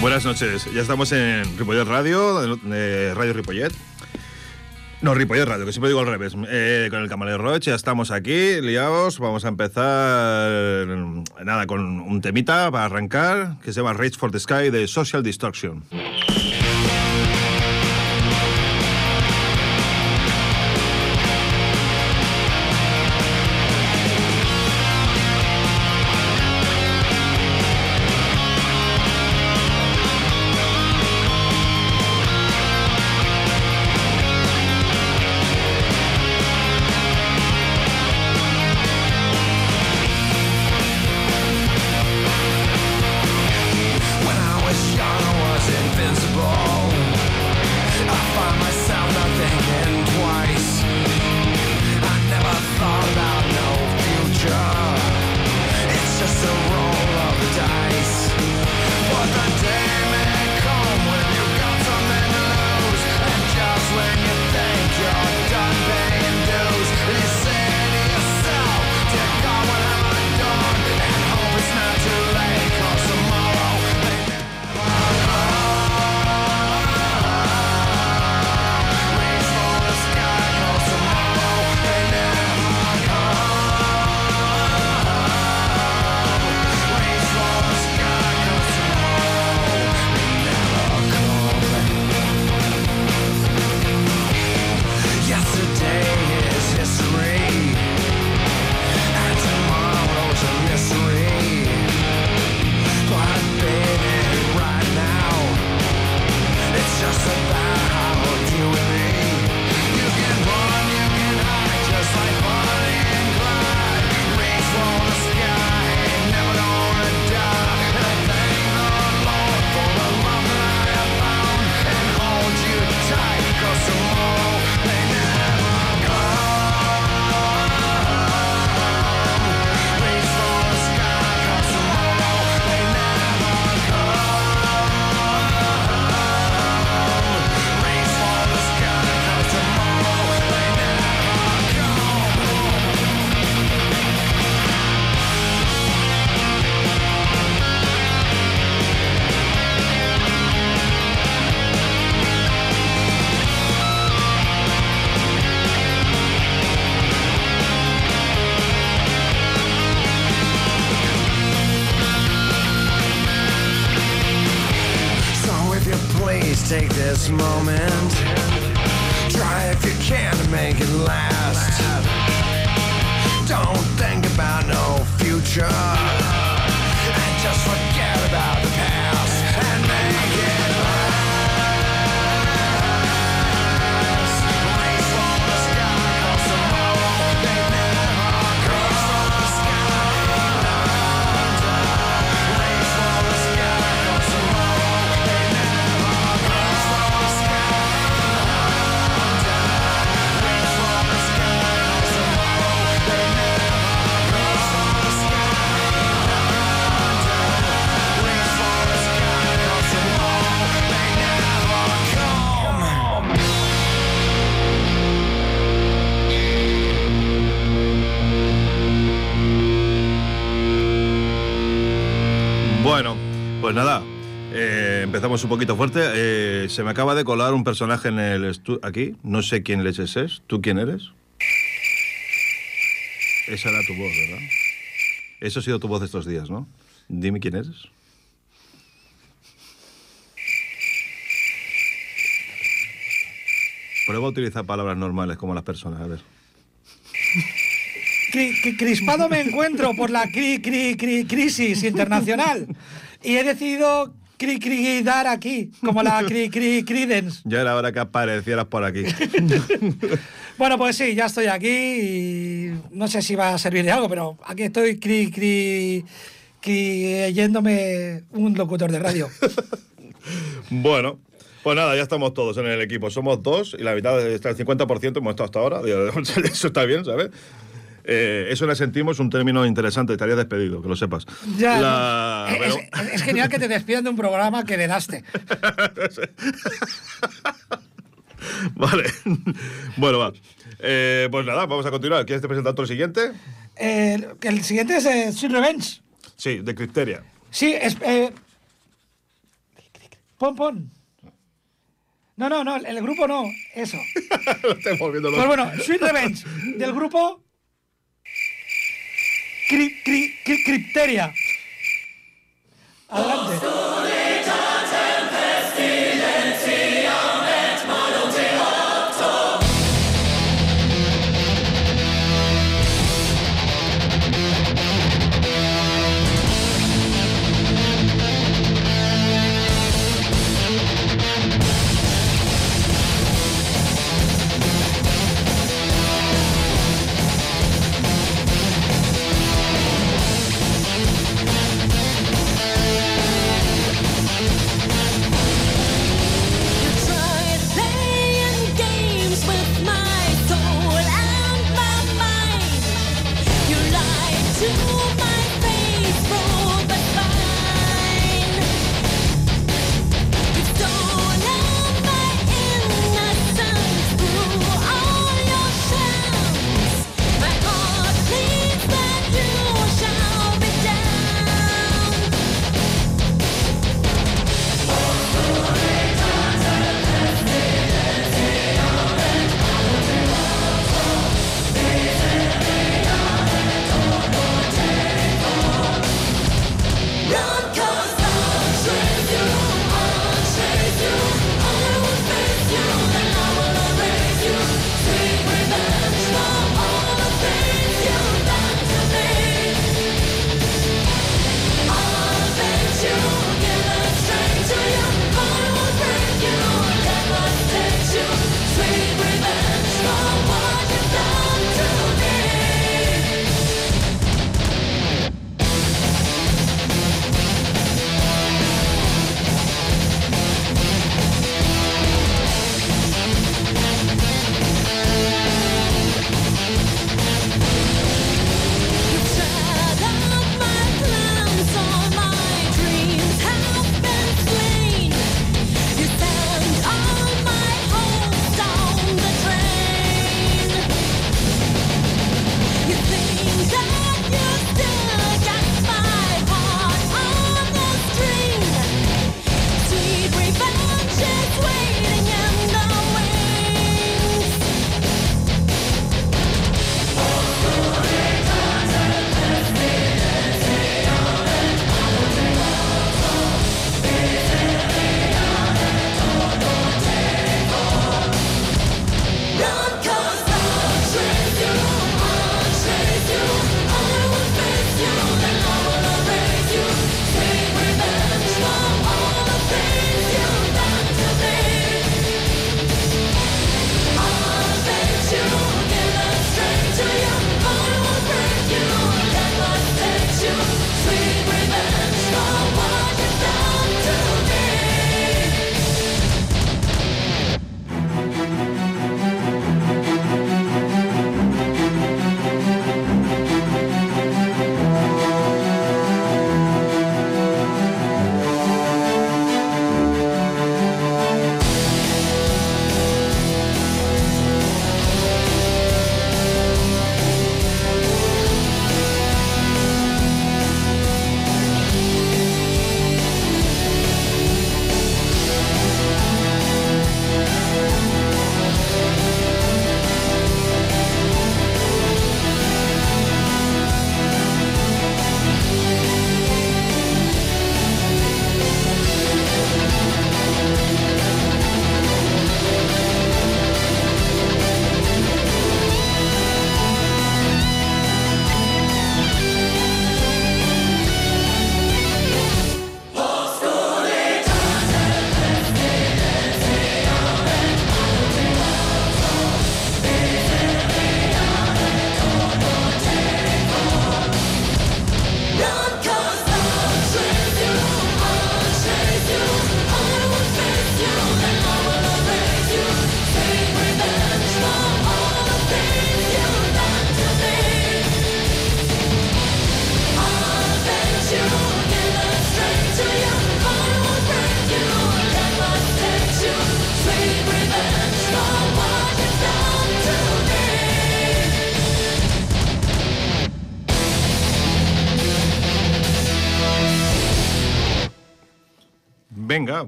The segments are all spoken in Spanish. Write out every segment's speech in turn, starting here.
Buenas noches, ya estamos en Ripollet Radio, Radio Ripollet. No, Ripollet Radio, que siempre digo al revés. Eh, con el Camaleo Roche, ya estamos aquí, liados. Vamos a empezar, nada, con un temita para arrancar, que se llama Rage for the Sky de Social Destruction. Nada, eh, empezamos un poquito fuerte. Eh, se me acaba de colar un personaje en el estu- aquí. No sé quién leches es. ¿Tú quién eres? Esa era tu voz, ¿verdad? Eso ha sido tu voz estos días, ¿no? Dime quién eres. Prueba a utilizar palabras normales como las personas, a ver. Cri- cri- crispado me encuentro por la cri- cri- cri- crisis internacional y he decidido cri cri dar aquí, como la cri cri. Ya era hora que aparecieras por aquí. Bueno, pues sí, ya estoy aquí y no sé si va a servir de algo, pero aquí estoy cri cri creyéndome un locutor de radio. Bueno, pues nada, ya estamos todos en el equipo. Somos dos y la mitad, está el 50% hemos estado hasta ahora. Eso está bien, ¿sabes? Eh, eso le sentimos un término interesante. Estaría despedido, que lo sepas. Ya, La- no, es, pero- es- es genial que te despidan de un programa que heredaste. vale. bueno, va. Eh, pues nada, vamos a continuar. ¿Quieres te presentar tú el siguiente? Eh, el siguiente es eh, Sweet Revenge. Sí, de Criteria. Sí, es. Pon, pon. No, no, no, el grupo no, eso. Lo estoy volviendo Pues loco. bueno, Sweet Revenge, del grupo Cri- Cri- Cri- Crypteria. Adelante.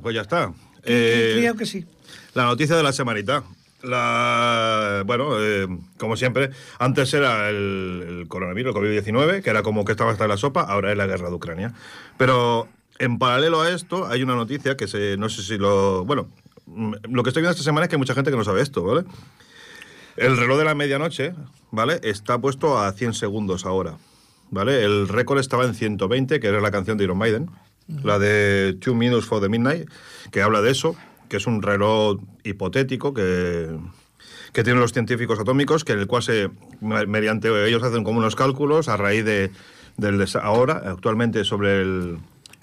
Pues ya está. Eh, creo que sí. La noticia de la semanita. La, bueno, eh, como siempre, antes era el, el coronavirus, el COVID-19, que era como que estaba hasta la sopa, ahora es la guerra de Ucrania. Pero en paralelo a esto, hay una noticia que se, no sé si lo. Bueno, mm, lo que estoy viendo esta semana es que hay mucha gente que no sabe esto, ¿vale? El reloj de la medianoche, ¿vale? Está puesto a 100 segundos ahora, ¿vale? El récord estaba en 120, que era la canción de Iron Maiden, la de Two Minutes for the Midnight, que habla de eso, que es un reloj hipotético que, que tienen los científicos atómicos, que en el cual se, me- mediante ellos hacen como unos cálculos a raíz de, del ahora, actualmente sobre el,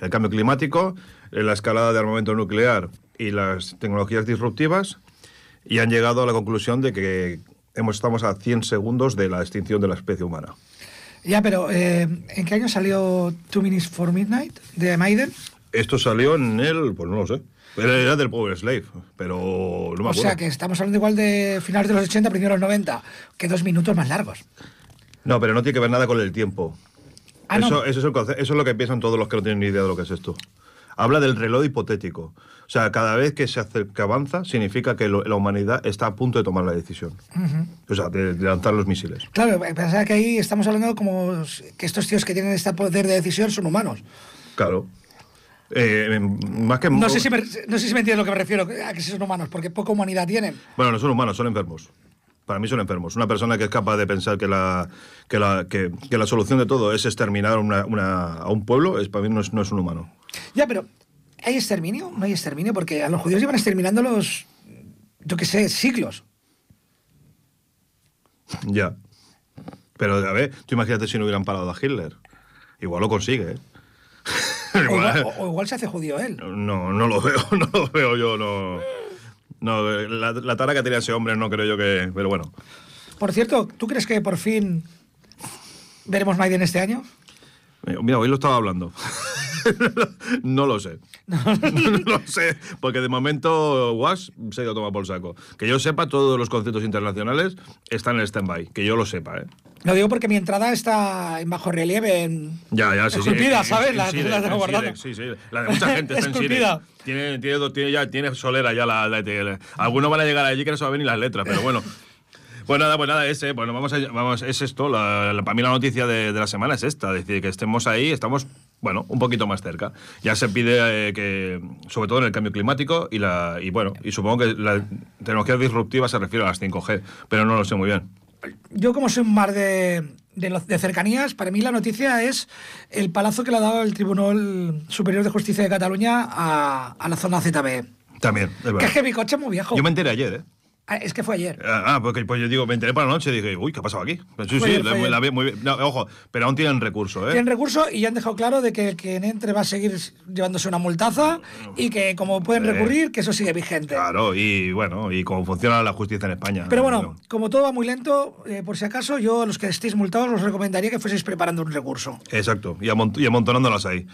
cambio climático, la escalada de armamento nuclear y las tecnologías disruptivas, y han llegado a la conclusión de que hemos, estamos a 100 segundos de la extinción de la especie humana. Ya, pero eh, ¿en qué año salió Two Minutes for Midnight de Maiden? Esto salió en el, pues no lo sé, era del Power Slave, pero no me O acuerdo. sea que estamos hablando igual de finales de los 80, primeros de los 90, que dos minutos más largos. No, pero no tiene que ver nada con el tiempo. Ah, no. eso, eso es el eso es lo que piensan todos los que no tienen ni idea de lo que es esto. Habla del reloj hipotético. O sea, cada vez que se hace, que avanza, significa que lo- la humanidad está a punto de tomar la decisión. O sea, de, de lanzar los misiles. Claro, pensaba que ahí estamos hablando como que estos tíos que tienen este poder de decisión son humanos. Claro. Eh, más que No sé, si me, no sé si me entiendes lo que me refiero, a que son humanos, porque poca humanidad tienen. Bueno, no son humanos, son enfermos. Para mí son enfermos. Una persona que es capaz de pensar que la, que la, que, que la solución de todo es exterminar una- una- a un pueblo, es, para mí no es, no es un humano. Ya, pero ¿hay exterminio? No hay exterminio, porque a los judíos llevan exterminando los, yo qué sé, siglos. Ya. Pero, a ver, tú imagínate si no hubieran parado a Hitler. Igual lo consigue, ¿eh? Igual- o igual se hace judío él. No, no lo veo, no lo veo yo, no. No, la, la tara que tenía ese hombre no creo yo que. Pero bueno. Por cierto, ¿tú crees que por fin veremos Maiden este año? Eh, Mira, hoy lo estaba hablando. no lo sé. No, lo sé. Porque de momento Wash se ha ido a tomar por saco. Que yo sepa, todos los conciertos internacionales están en stand-by. Que yo lo sepa, ¿eh? Lo digo porque mi entrada está en bajo relieve. En... Ya, ya, sí, sí. Esculpida, En- ¿sabes? en La- en Sí, sí. La de mucha gente está Esculpida. Tiene, tiene, tiene, ya, tiene solera ya la, la ETL. Algunos van a llegar allí que no saben ni las letras, pero bueno. Pues nada, pues nada, ese, bueno, vamos a, vamos, es esto, la, la- para mí la noticia de, de la semana es esta, es decir, que estemos ahí, estamos, bueno, un poquito más cerca. Ya se pide eh, que, sobre todo en el cambio climático y, la, y bueno, y supongo que la tecnología disruptiva se refiere a las 5G, pero no lo sé muy bien. Yo, como soy un mar de, de, de cercanías, para mí la noticia es el palazo que le ha dado el Tribunal Superior de Justicia de Cataluña a, a la zona ZB. También, es Que verdad. es que mi coche es muy viejo. Yo me enteré ayer, ¿eh? Ah, Es que fue ayer. Ah, porque pues yo digo, me enteré por la noche y dije, uy, ¿qué ha pasado aquí? Sí, Fue sí, ayer, la, la vi muy bien. No, ojo, pero aún tienen recurso, ¿eh? Tienen recurso y ya han dejado claro de que quien entre va a seguir llevándose una multaza y que como pueden Eh. recurrir, que eso sigue vigente. Claro, y bueno, y cómo funciona la justicia en España. Pero bueno, como todo va muy lento, eh, por si acaso, yo a los que estéis multados os recomendaría que fueseis preparando un recurso. Exacto, y, amont- y amontonándolas ahí.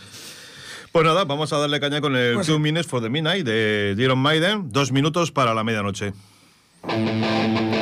Pues nada, vamos a darle caña con el Pues Two sí. Minutes for the Midnight de Iron Maiden. Dos minutos para la medianoche. Thank you.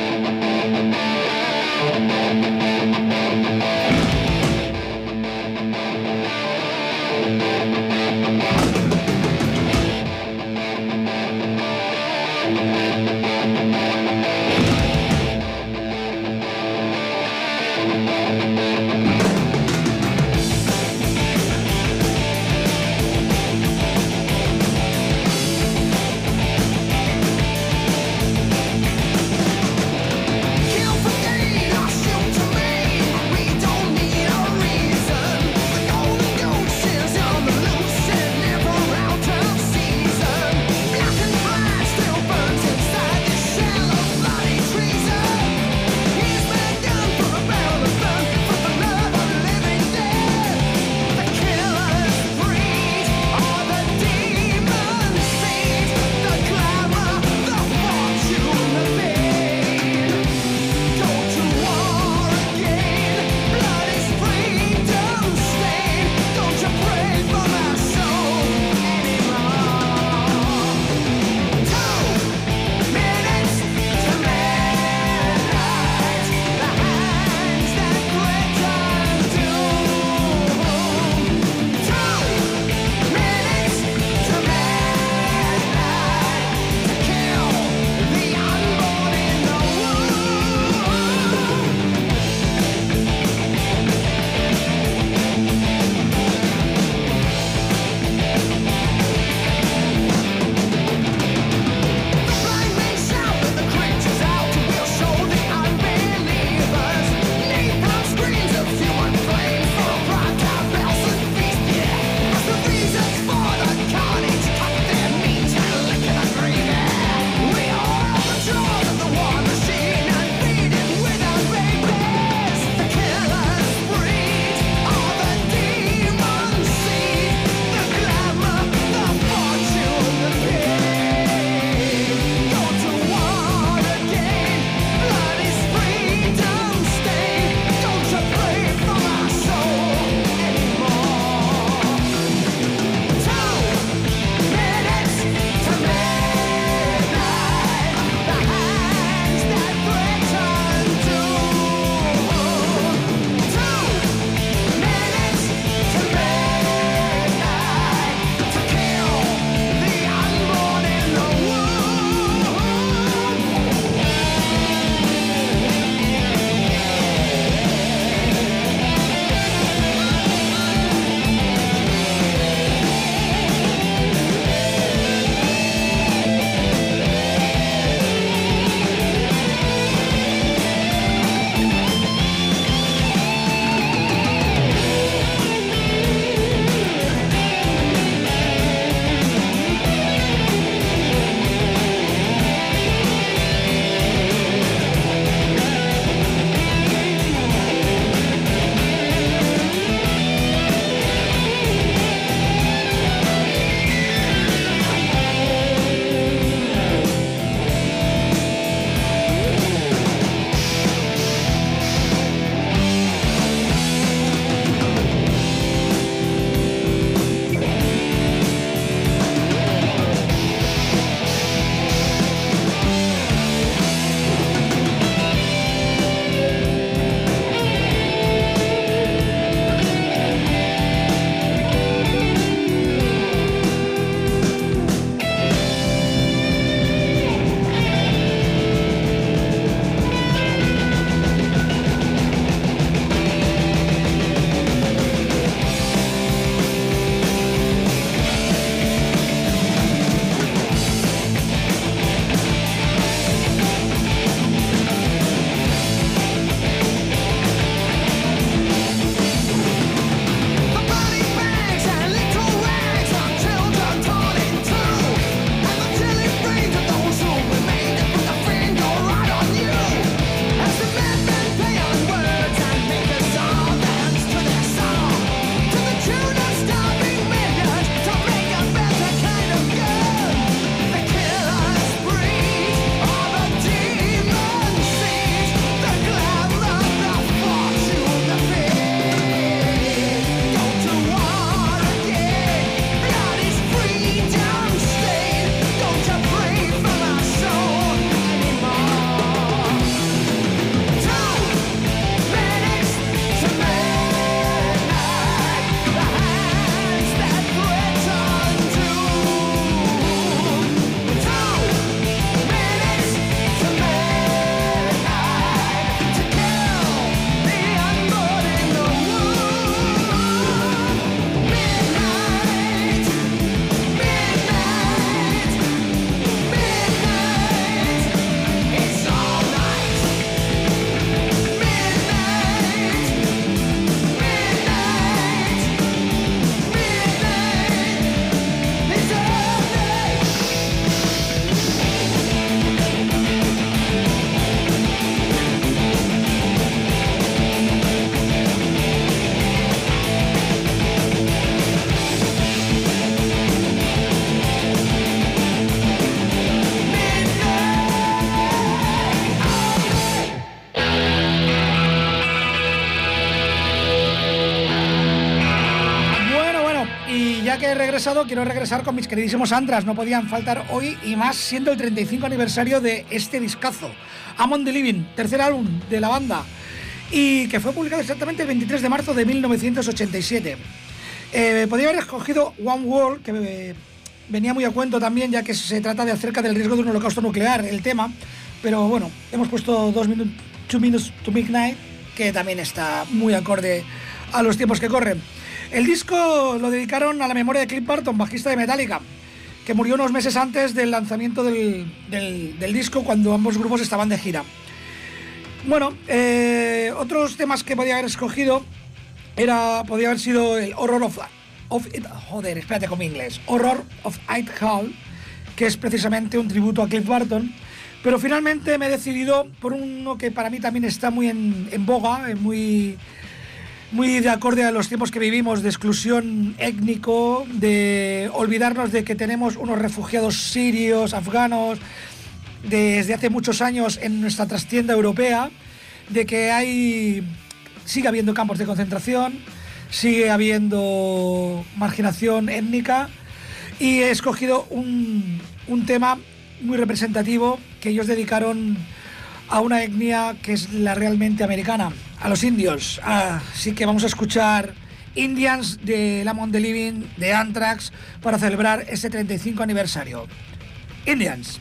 Quiero regresar con mis queridísimos Andras. No podían faltar hoy y más siendo el 35 aniversario de este discazo. Among the Living, tercer álbum de la banda. Y que fue publicado exactamente el 23 de marzo de 1987. Eh, podría haber escogido One World, que eh, venía muy a cuento también, ya que se trata de acerca del riesgo de un holocausto nuclear, el tema. Pero bueno, hemos puesto dos Two Minutes to Midnight, que también está muy acorde a los tiempos que corren. El disco lo dedicaron a la memoria de Cliff Barton, bajista de Metallica, que murió unos meses antes del lanzamiento del, del- disco, cuando ambos grupos estaban de gira. Bueno, eh, otros temas que podía haber escogido era, podía haber sido el Horror of, of joder, espérate con inglés, Horror of It Hall, que es precisamente un tributo a Cliff Barton, pero finalmente me he decidido por uno que para mí también está muy en, en boga, eh, muy, muy de acorde a los tiempos que vivimos, de exclusión étnico, de olvidarnos de que tenemos unos refugiados sirios, afganos, desde hace muchos años en nuestra trastienda europea, de que hay sigue habiendo campos de concentración, sigue habiendo marginación étnica y he escogido un, un tema muy representativo que ellos dedicaron a una etnia que es la realmente americana, a los indios. Así que vamos a escuchar Indians de Lamont the Living, de Anthrax, para celebrar ese 35 aniversario. Indians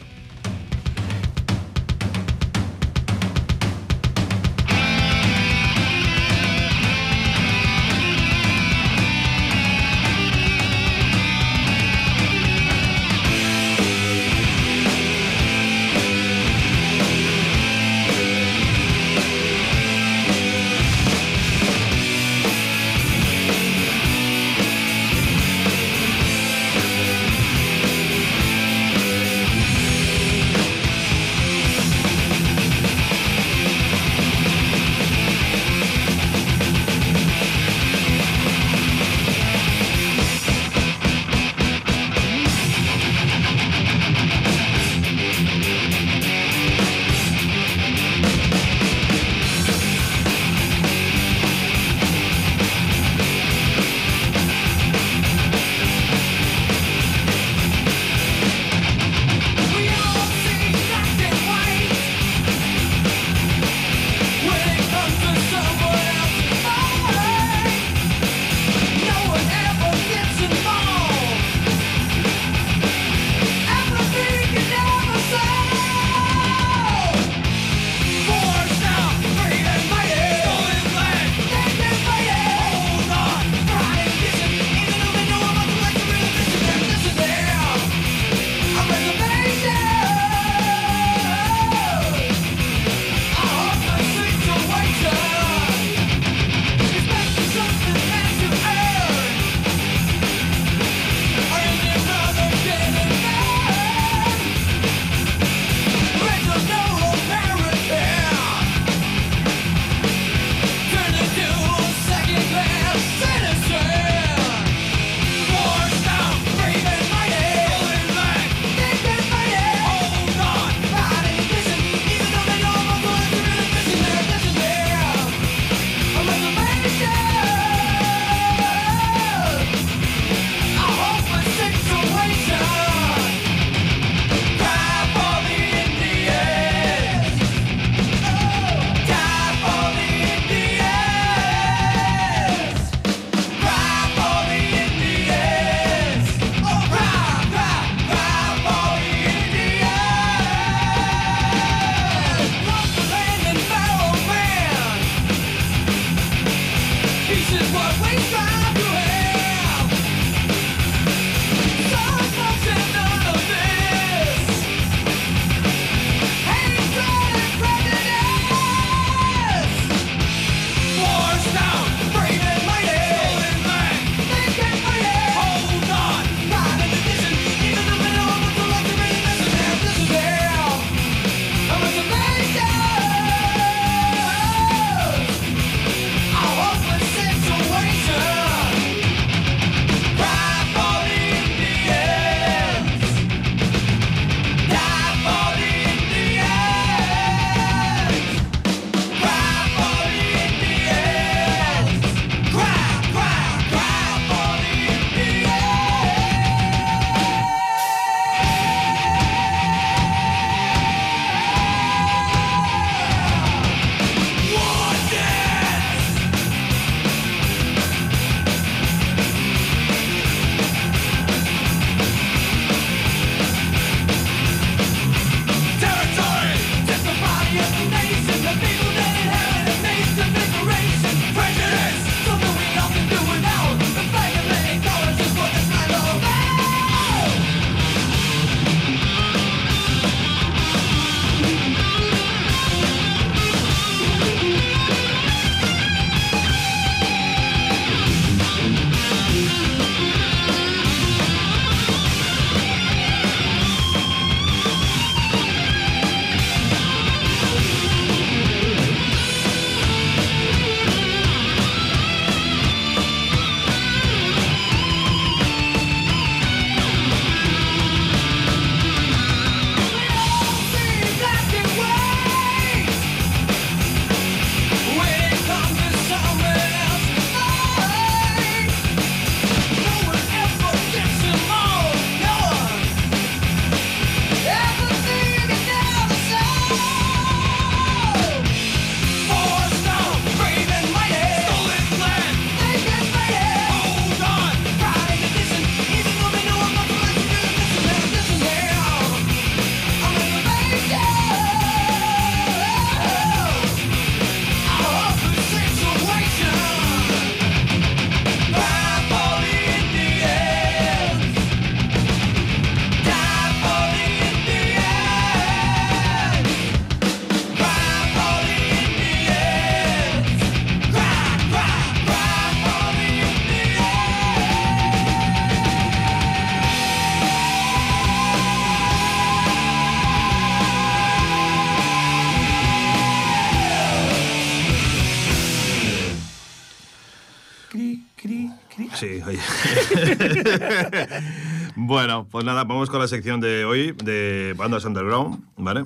bueno, pues nada, vamos con la sección de hoy de bandas underground, ¿vale?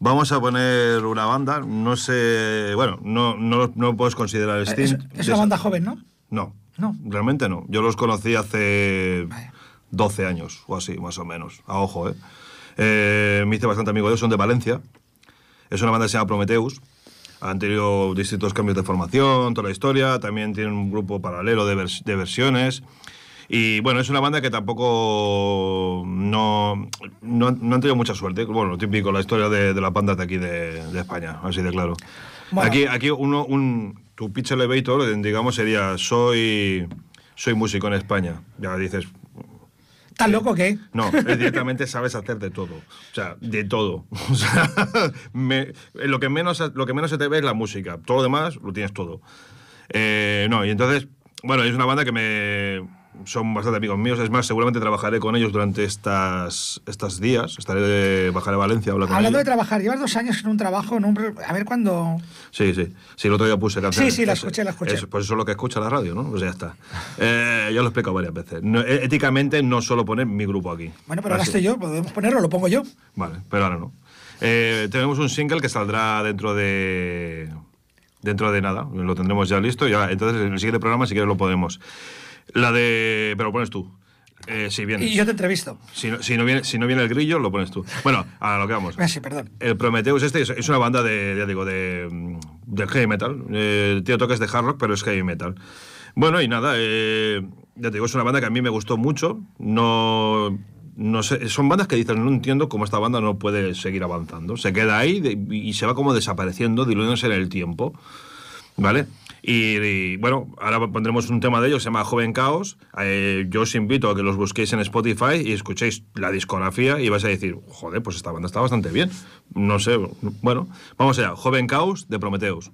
Vamos a poner una banda, no sé, bueno, no, no, no puedes considerar Es, Stint. es una banda joven, ¿no? No, No. realmente no. Yo los conocí hace Vaya. 12 años o así, más o menos. A ojo, ¿eh? Eh, me hice bastante amigo de ellos, son de Valencia. Es una banda que se llama Prometheus. Han tenido distintos cambios de formación, toda la historia. También tienen un grupo paralelo de, vers- de versiones. Y bueno, es una banda que tampoco no, no, han- no han tenido mucha suerte. Bueno, típico, la historia de, de las bandas de aquí de, de España, así de claro. Bueno. Aquí, aquí uno, un, tu pitch elevator, digamos, sería soy, soy músico en España. Ya dices, ¿Tan loco que? no, directamente sabes hacer de todo. O sea, de todo. O sea, me- lo, que menos, lo que menos se te ve es la música. Todo lo demás lo tienes todo. Eh, no, y entonces, bueno, es una banda que me. Son bastante amigos míos. Es más, seguramente trabajaré con ellos durante estas, estos días. Estaré de, bajaré a Valencia con Hablando de trabajar, llevas dos años en un trabajo, en un... A ver cuándo... Sí, sí. Sí, el otro día puse canciones. Sí, sí, la escuché, la escuché. eso- pues eso es lo que escucha la radio, ¿no? Pues ya está. Eh, yo lo he explicado varias veces. No, eh, éticamente no suelo poner mi grupo aquí. Bueno, pero ahora estoy yo, podemos ponerlo, lo pongo yo. Vale, pero ahora no. Eh, tenemos un single que saldrá dentro de. Dentro de nada. Lo tendremos ya listo. Ya, entonces, en el siguiente programa, si quieres, lo podemos. La de. Pero lo pones tú. Eh, si vienes. Y yo te entrevisto. Si, no, si, no viene, si no viene el grillo, lo pones tú. Bueno, a lo que vamos. Sí, perdón. El Prometheus este es, es una banda de, ya digo, de, de heavy metal. Eh, tiene toques de hard rock, pero es heavy metal. Bueno, y nada, eh, ya te digo, es una banda que a mí me gustó mucho. No, no sé, son bandas que dicen, no entiendo cómo esta banda no puede seguir avanzando. Se queda ahí de- y se va como desapareciendo, diluyéndose en el tiempo. ¿Vale? Y, bueno, ahora pondremos un tema de ellos, se llama Joven Caos. Eh, yo os invito a que los busquéis en Spotify y escuchéis la discografía y vais a decir, joder, pues esta banda está bastante bien. No sé, bueno, vamos allá. Joven Caos de Prometheus.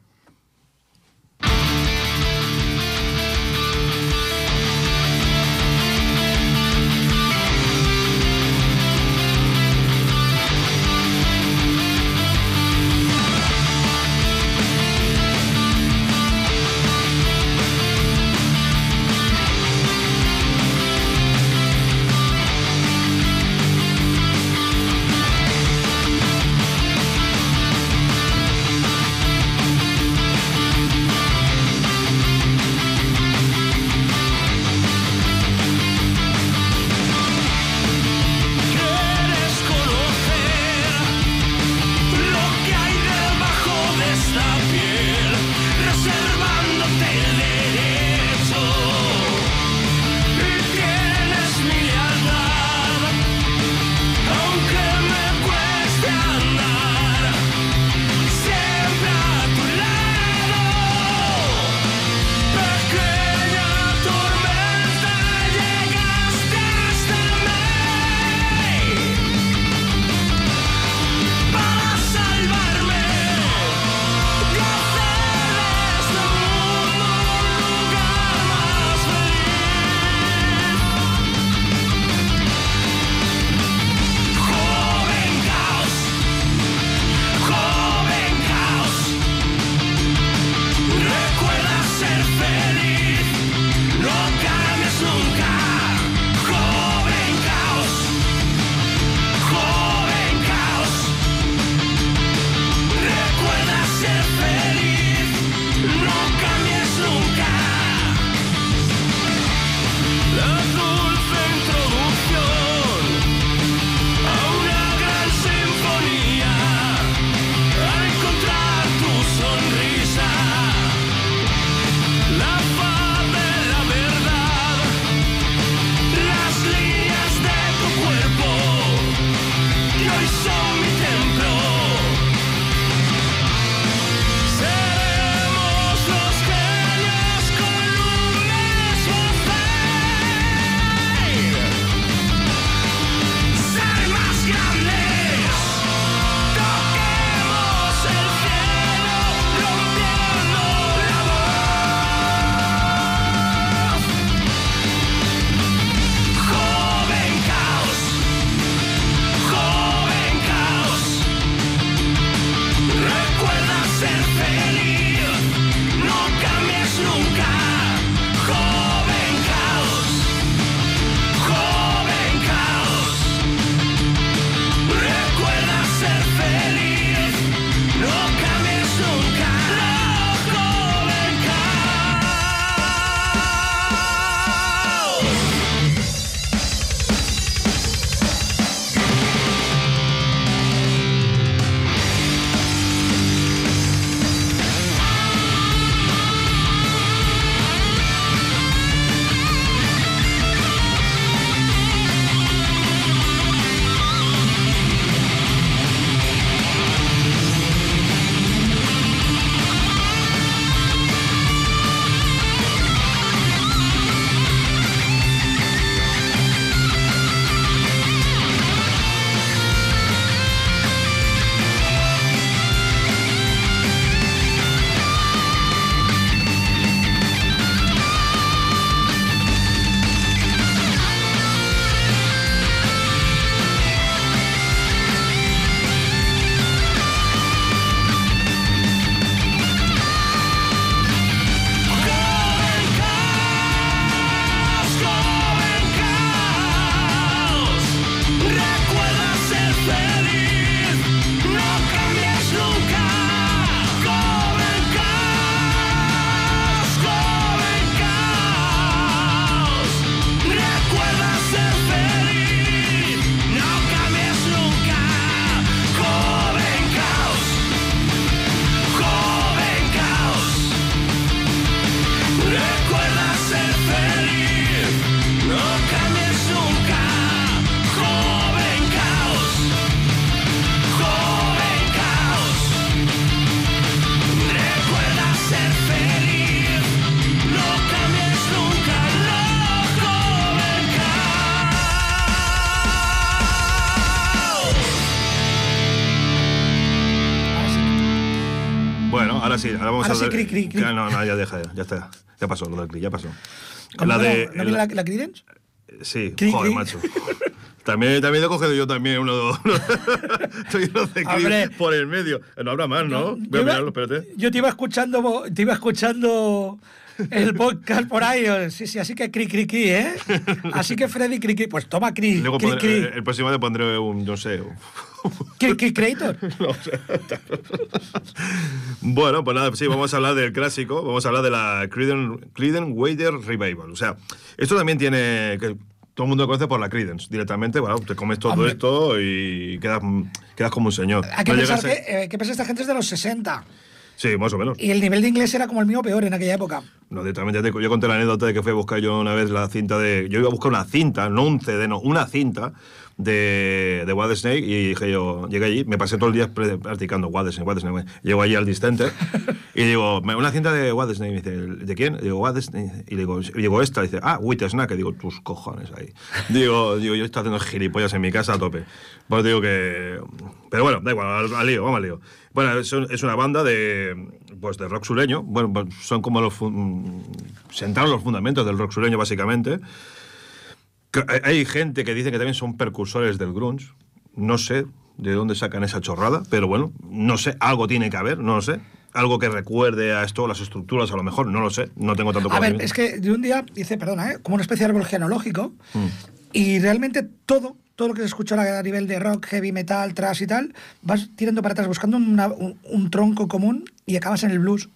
Ahora sí, ahora vamos Ahora a sí, hablar- cri, cri, cri. No, no, ya deja, ya está. Ya pasó lo del cri, ya pasó. ¿Cómo La de. ¿No la, la Creedence? Sí, Cri, joder, macho. También, también he cogido yo también uno, uno de Hombre. por el medio. No habrá más, ¿no? Voy Yo a iba- mirarlo, espérate. Yo te iba escuchando, te iba escuchando el podcast por ahí. Sí, sí, así que cri, cri, cri, ¿eh? Así que Freddy, cri, cri. Pues toma cri, Luego cri, pondré- cri. el próximo le pondré un, no sé. Un- Cri, cri, Creator. Bueno, pues nada, sí, vamos a hablar del clásico, vamos a hablar de la Creedence, Creedence Wader Revival. O sea, esto también tiene que todo el mundo lo conoce por la Creedence directamente, bueno, te comes todo Hombre. esto y quedas, quedas como un señor. Hay que No pensar que, eh, que esta gente es de los 60. Sí, más o menos. Y el nivel de inglés era como el mío peor en aquella época. No, directamente te- yo conté la anécdota de que fui a buscar yo una vez la cinta de. Yo iba a buscar una cinta, no un CD, no, una cinta de, de Wild Snake y dije yo, llegué allí, me pasé todo el día practicando Wild Snake, Wild Snake. Llego allí al Distenter y digo, "Me- una cinta de Wild Snake. Y me dice, ¿de quién? Y digo, Wild Snake. Y digo, y digo, esta. Y dice, ah, Wit Snack. Y digo, tus cojones ahí. Digo, digo, yo estoy haciendo gilipollas en mi casa a tope. Pues digo que. Pero bueno, da igual, al, al lío, vamos al lío. Bueno, es, es una banda de, pues de rock sureño. Bueno, pues son como los. fun- Sentaron los fundamentos del rock sureño, básicamente. Hay- gente que dice que también son percursores del grunge. No sé de dónde sacan esa chorrada, pero bueno, no sé, algo tiene que haber, no lo sé. Algo que recuerde a esto, las estructuras, a lo mejor, no lo sé, no tengo tanto A ver, es que de un día, dice, perdona, ¿eh? como una especie de árbol genealógico, Mm. y realmente todo, todo lo que se escucha a nivel de rock, heavy metal, thrash y tal, vas tirando para atrás buscando una- un, un tronco común y acabas en el blues.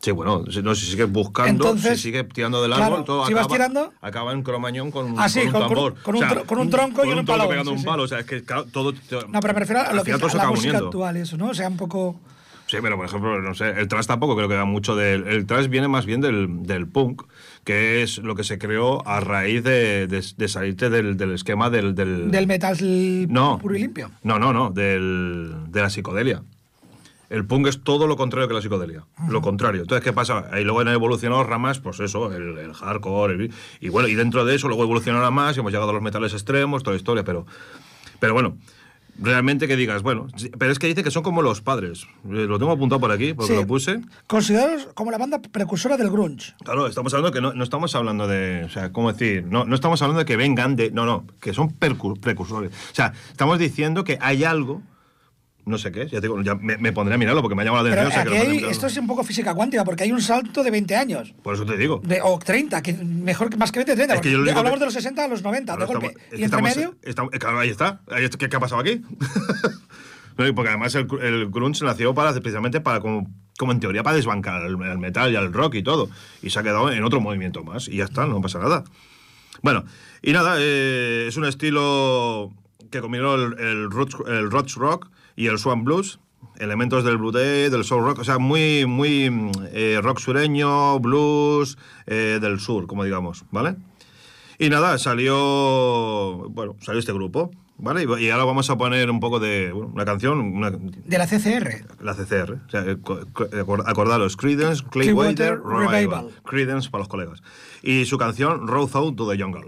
Sí, bueno, no, si sigues buscando, Entonces, si sigues tirando del claro, árbol, todo si vas acaba, tirando- acaba en cromañón con, Ah, con un con- tambor. con un tro- con un tronco y un palo, pegando sí, un palo. O sea, es que claro, todo. No, pero me refiero a, lo que, se la música uniendo. actual, eso, ¿no? O sea, un poco... Sí, pero por ejemplo, no sé, el trash tampoco creo que da mucho del. El trash viene más bien del, del punk, que es lo que se creó a raíz de, de- de salirte del, del esquema del. Del, Del metal no, puro y limpio. No, no, no, del, de la psicodelia. El punk es todo lo contrario que la psicodelia. Lo contrario. Entonces, ¿qué pasa? Ahí luego han evolucionado ramas, pues eso, el, el hardcore. el- y bueno, y dentro de eso luego evolucionaron más y hemos llegado a los metales extremos, toda la historia, pero. Pero bueno. Realmente que digas, bueno, pero es que dice que son como los padres. Eh, Lo tengo apuntado por aquí, porque Sí. lo puse. Considerados como la banda precursora del grunge. Claro, estamos hablando que no, no estamos hablando de, o sea, ¿cómo decir? No, no estamos hablando de que vengan de, no, no, que son precursores. O sea, estamos diciendo que hay algo, no sé qué, ya, te digo, ya me, me pondré a mirarlo porque me ha llamado la Pero atención. o sea, que aquí lo pondré a hay, esto es un poco física cuántica, porque hay un salto de 20 años. Por eso te digo. De, o 30, que mejor que más que 20, 30. Es que yo hablamos que- de los 60 a los 90, Ahora de golpe. estamos- es y entre medio, estamos- eh, claro, ahí está. Ahí está. ¿Qué, qué ha pasado aquí? Porque además el, el grunge nació para, precisamente para, como, como en teoría, para desbancar el, el metal y el rock y todo. Y se ha quedado en otro movimiento más. Y ya está, no pasa nada. Bueno, y nada, eh, es un estilo que combinó el, el, roots, el rock y el swan blues, elementos del blue day, del soul rock, o sea, muy, muy mm, eh, rock sureño, blues eh, del sur, como digamos, ¿vale? Y nada, salió, bueno, salió este grupo, ¿vale? Y, y ahora vamos a poner un poco de, bueno, una canción, una, de la CCR. la CCR, o sea, co- co- acor- acordaros, Creedence Clearwater Revival. Revival. Creedence para los colegas. Y su canción Road Out to the Jungle.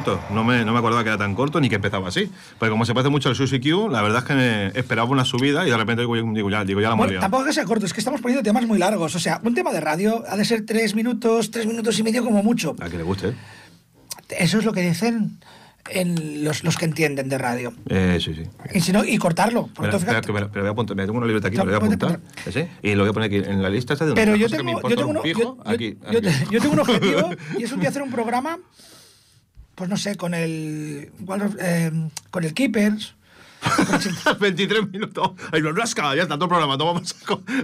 Cortito. No me, no me acordaba que era tan corto ni que empezaba así. Porque como se parece mucho al Sushi Q, la verdad es que me esperaba una subida y de repente digo, ya, digo, ya la Bueno, tampoco que sea corto, es que estamos poniendo temas muy largos. O sea, un tema de radio ha de ser tres minutos, tres minutos y medio como mucho. A que le guste. Eso es lo que dicen en los, los que entienden de radio. Eh, sí, sí. Y, si no, y cortarlo. Fíjate- que me, pero voy a apuntar, me tengo una libreta aquí, No, lo voy a apuntar. ¿Sí? Y lo voy a poner aquí en la lista esta de Pero yo tengo, yo, tengo un yo- yo- aquí, yo aquí. te- yo tengo un objetivo y es un día hacer un programa, pues no sé, con el eh, con el Keepers. 23 minutos. Ay, no, rasca, ya está todo programa. toma más.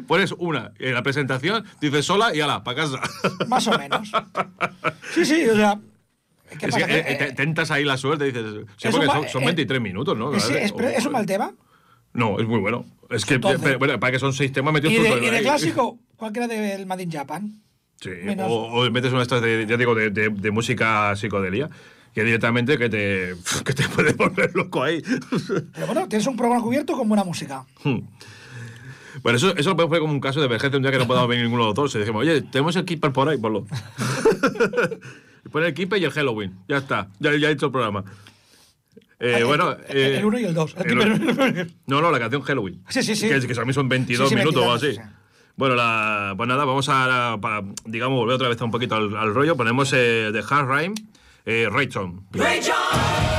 Pones una en la presentación, dices sola y ala, para casa. Más o menos. Sí, sí, o sea. ¿qué pasa? que, Que, eh, te- tentas ahí la suerte y dices. Sí, porque son, son eh, 23 minutos, ¿no? es, es- ¿es un mal tema? No, es muy bueno. Es que, Entonces- pero, bueno, para que son seis temas metidos Y de, y de clásico, cualquiera del Made in Japan. Sí, menos- o, o metes una de estas de, ya digo, de, de- de música psicodelia, que directamente que te, que te puede volver loco ahí. Pero bueno, tienes un programa cubierto con buena música. Bueno, eso, eso lo podemos poner como un caso de emergencia un día que no podamos venir ninguno de los dos. Y dijimos, oye, tenemos el Keeper por ahí, ponlo. Pon el Keeper y el Halloween. Ya está, ya, ya he hecho el programa. Eh, El- bueno, el- eh, el uno y el dos. El el- Keeper- no, no, la canción Halloween. Sí, sí, sí. Que, que a mí son 22 Sí, sí, minutos o 22, así. sí. Bueno, la, pues nada, vamos a, para, digamos, volver otra vez un poquito al, al rollo. Ponemos eh, de Hard Rhyme, eh, Rayton. Rage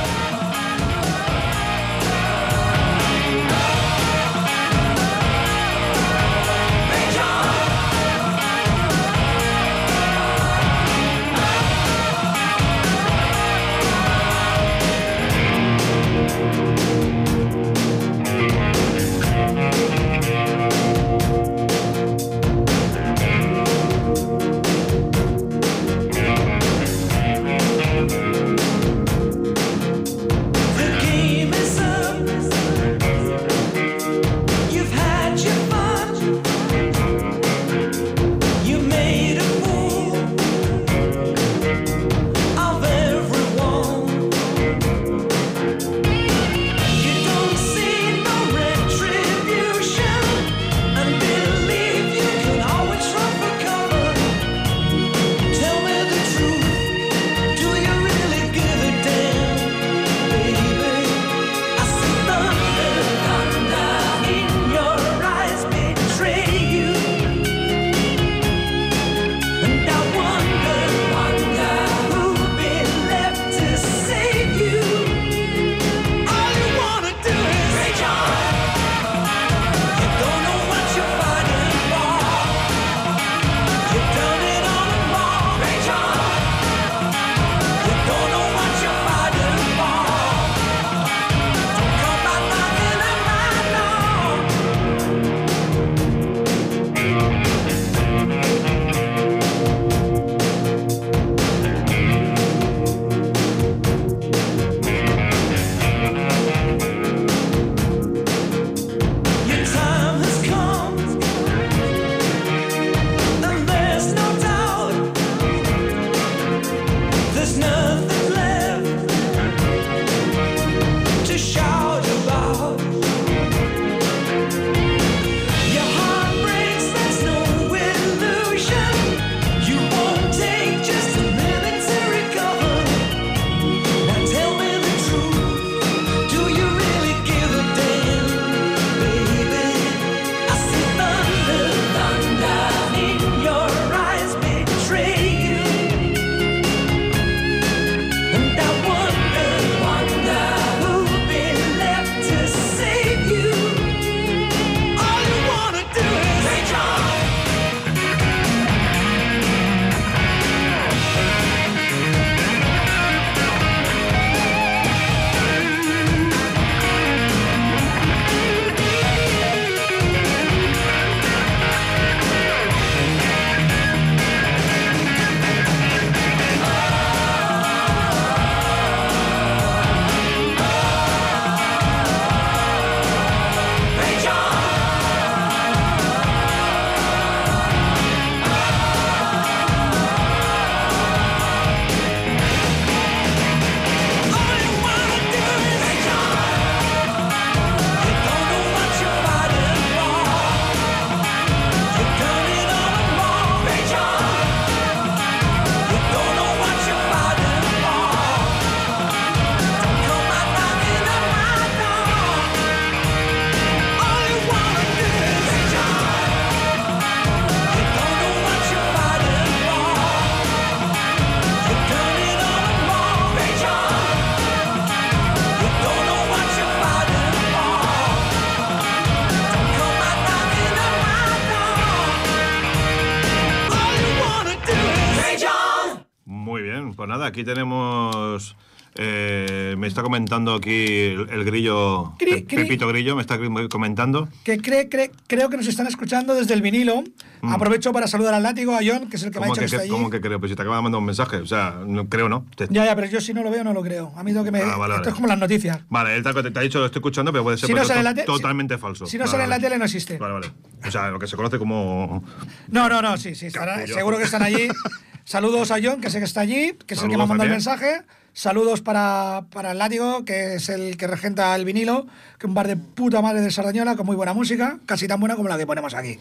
aquí tenemos. eh, me está comentando aquí el, el grillo. Cri, cri. Pepito Grillo me está comentando. Que cree, cree- creo que nos están escuchando desde el vinilo. Aprovecho para saludar al látigo, a John, que es el que me ha Mm. ¿Cómo dicho que, que, está allí. cómo que creo? Pues si te acaba de mandar un mensaje. O sea, no, creo no. Ya, ya, pero yo si no lo veo, no lo creo. A mí tengo que me. Ah, vale, Esto vale. es como las noticias. Vale, él te, te ha dicho lo estoy escuchando, pero puede ser Si no sale to- la te- totalmente si- falso. Si no Vale, sale en la tele, no existe. Vale, vale. O sea, lo que se conoce como. No, no, no, sí, sí. estará- seguro que están allí. Saludos a John, que sé que está allí, que es el que me ha mandado el mensaje. Saludos para, para el látigo, que es el que regenta el vinilo, que es un bar de puta madre de Sardañola con muy buena música, casi tan buena como la que ponemos aquí.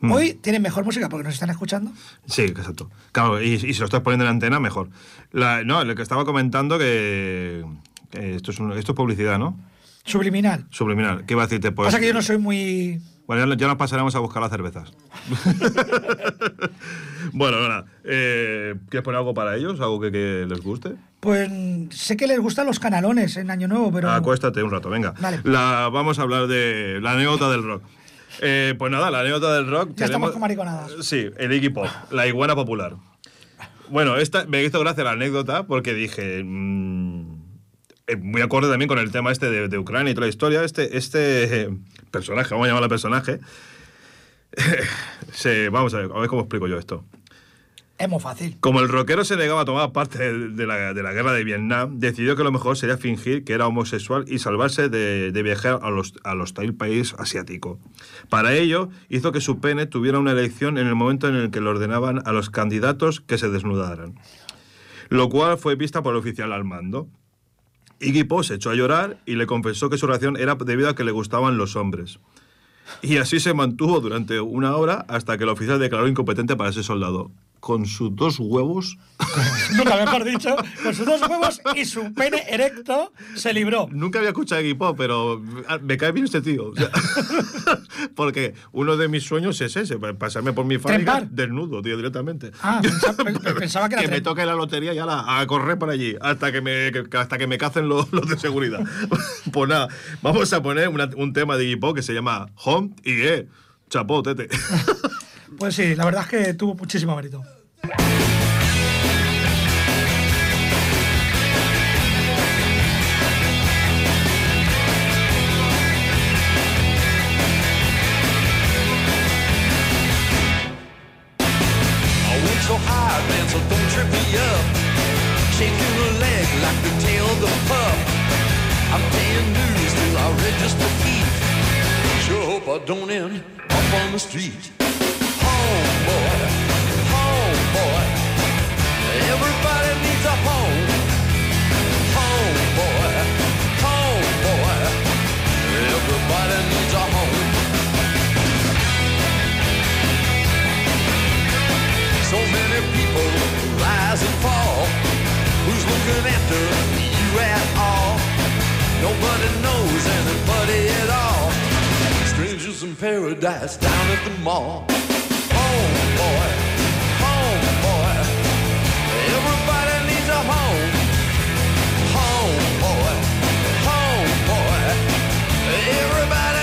Mm. Hoy tienen mejor música porque nos están escuchando. Sí, exacto. Claro, y, y si lo estás poniendo en antena, mejor. La- no, lo que estaba comentando que. que esto, es un- esto es publicidad, ¿no? Subliminal. Subliminal. ¿Qué iba a decirte? Pues, Pasa que yo no soy muy. Bueno, ya, ya nos pasaremos a buscar las cervezas. bueno, nada. Eh, ¿Quieres poner algo para ellos? ¿Algo que, que les guste? Pues sé que les gustan los canalones en Año Nuevo, pero. Acuéstate un rato, venga. Vale. La, vamos a hablar de la anécdota del rock. Eh, pues nada, la anécdota del rock. Ya estamos con mariconadas. Sí, el Iggy Pop, la iguana popular. Bueno, esta me hizo gracia la anécdota porque dije. mm, eh, muy acorde también con el tema este de, de Ucrania y toda la historia. Este, este eh, personaje, vamos a llamarlo personaje. se, vamos a ver, a ver cómo explico yo esto. Es muy fácil. Como el rockero se negaba a tomar parte de, de la, de la guerra de Vietnam, decidió que lo mejor sería fingir que era homosexual y salvarse de, de viajar a los, a los tal país asiático. Para ello, hizo que su pene tuviera una elección en el momento en el que le ordenaban a los candidatos que se desnudaran. Lo cual fue vista por el oficial al mando. Iggy se echó a llorar y le confesó que su reacción era debido a que le gustaban los hombres. Y así se mantuvo durante una hora hasta que el oficial declaró incompetente para ser soldado. Con sus dos huevos. Nunca mejor dicho, con sus dos huevos y su pene erecto se libró. Nunca había escuchado a Iggy Pop, pero ah, me cae bien este tío. O sea, porque uno de mis sueños es ese, pa- pasarme por mi fábrica ¿Trepar? desnudo, tío, directamente. Ah, pensa- pe- pe- pensaba que era que me toque la lotería y ala, a correr por allí hasta que me, que- hasta que me cacen los, los de seguridad. pues nada, vamos a poner una- un tema de Iggy Pop que se llama Home y eh, chapó, tete. Pues sí, la verdad es que tuvo muchísimo mérito. Like the tail of the pup. I'm paying dues till I register feet. Sure hope I don't end up on the street. Home, boy, home, boy. Everybody needs a home. Home, boy, home, boy. Everybody needs a home. So many people looking after you at all? Nobody knows anybody at all. Strangers in paradise down at the mall. Home, boy, home, boy. Everybody needs a home. Home, boy, home, boy. Everybody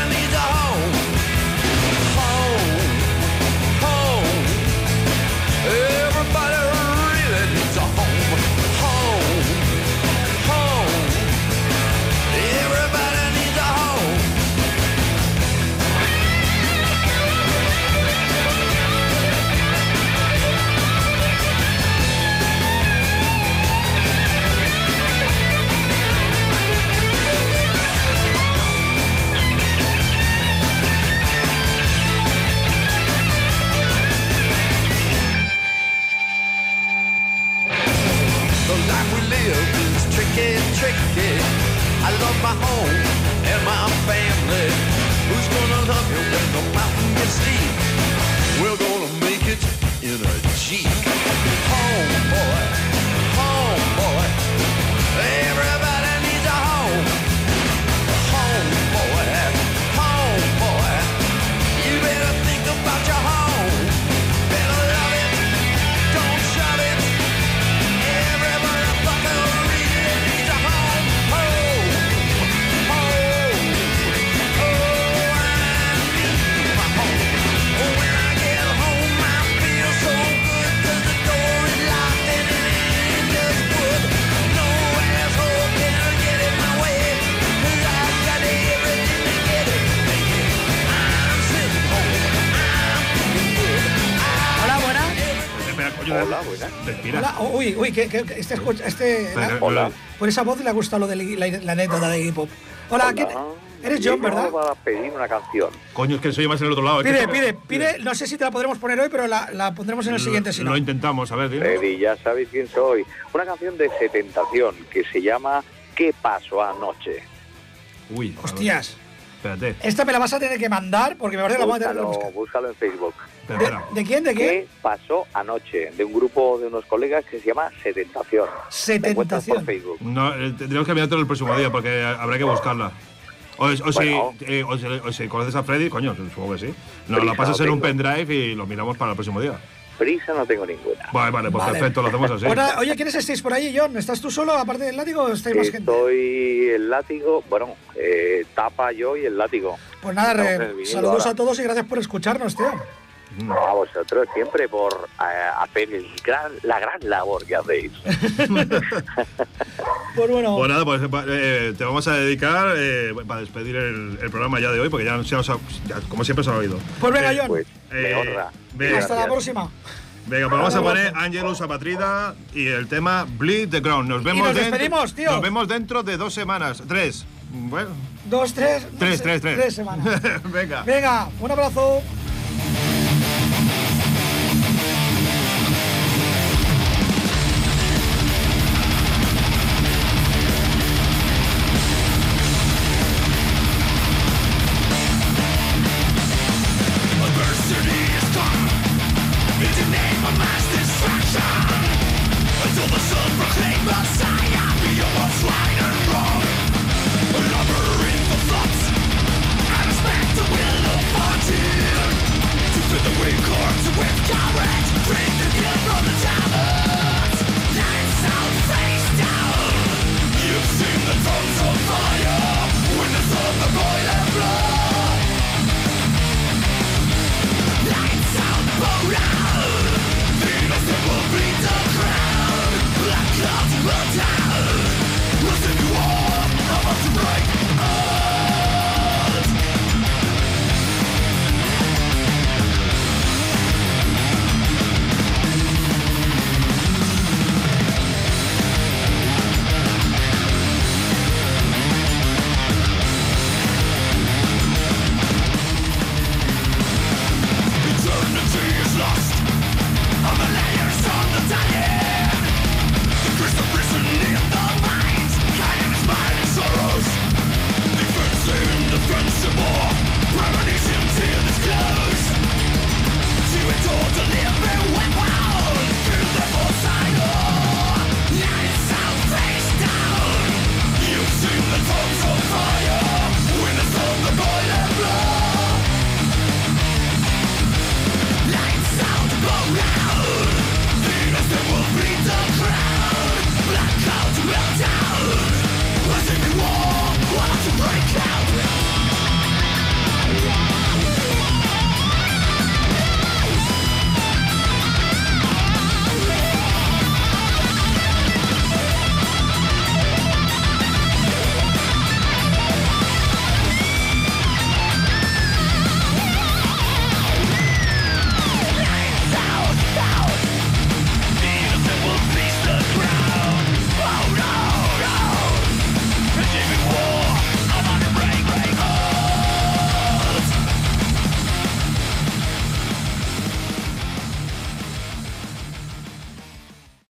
que, que- este, escucha- este Pero- Hola. por esa voz le ha gustado lo de la, la anécdota de Iggy Pop. Hola, Hola. ¿quién- eres Yo John, ¿verdad? va a pedir una canción. Coño, es que soy más en el otro lado. Pide, pide, pide, no sé si te la podremos poner hoy, pero la, la pondremos en el siguiente, si Lo no. intentamos, a ver, dime. Freddy, ya sabéis quién soy. Una canción de setentación que se llama ¿Qué pasó anoche? Uy. a ver, Hostias, Espérate. esta me la vas a tener que mandar porque me parece que la vamos a tener que Búscalo, buscar. búscalo en Facebook. ¿De, de quién? ¿De quién? ¿Qué pasó anoche? De un grupo de unos colegas que se llama Setentación. Me encuentras por. Facebook. No, eh, tendremos que mirártelo el próximo día porque habrá que buscarla. O, o Bueno. si, eh, o, si, o si conoces a Freddy, coño, supongo que sí. Nos la pasas en un pendrive y lo miramos para el próximo día. Prisa no tengo ninguna. Vale, vale, pues Vale. perfecto, lo hacemos así. Bueno, oye, ¿quiénes estáis por ahí, John? ¿Estás tú solo, aparte del látigo, o estáis más gente? Estoy el látigo, bueno, eh, tapa yo y el látigo. Pues nada, re- saludos ahora. a todos y gracias por escucharnos, tío. A vosotros siempre por eh, hacer el gran, la gran labor que hacéis. Pues bueno, Pues nada, pues eh, te vamos a dedicar eh, para despedir el, el programa ya de hoy, porque ya, ya os ha- ya, como siempre se ha oído. pues venga, Eh, John. Pues me honra. Venga. Hasta la próxima. Venga, pues vamos a poner Angelus Apatrida y el tema Bleed the Ground. Nos vemos nos dentro- despedimos, tío. Nos vemos dentro de dos semanas. Tres. Bueno, Dos, tres. tres, tres, tres. Tres semanas. Venga. Venga, un abrazo.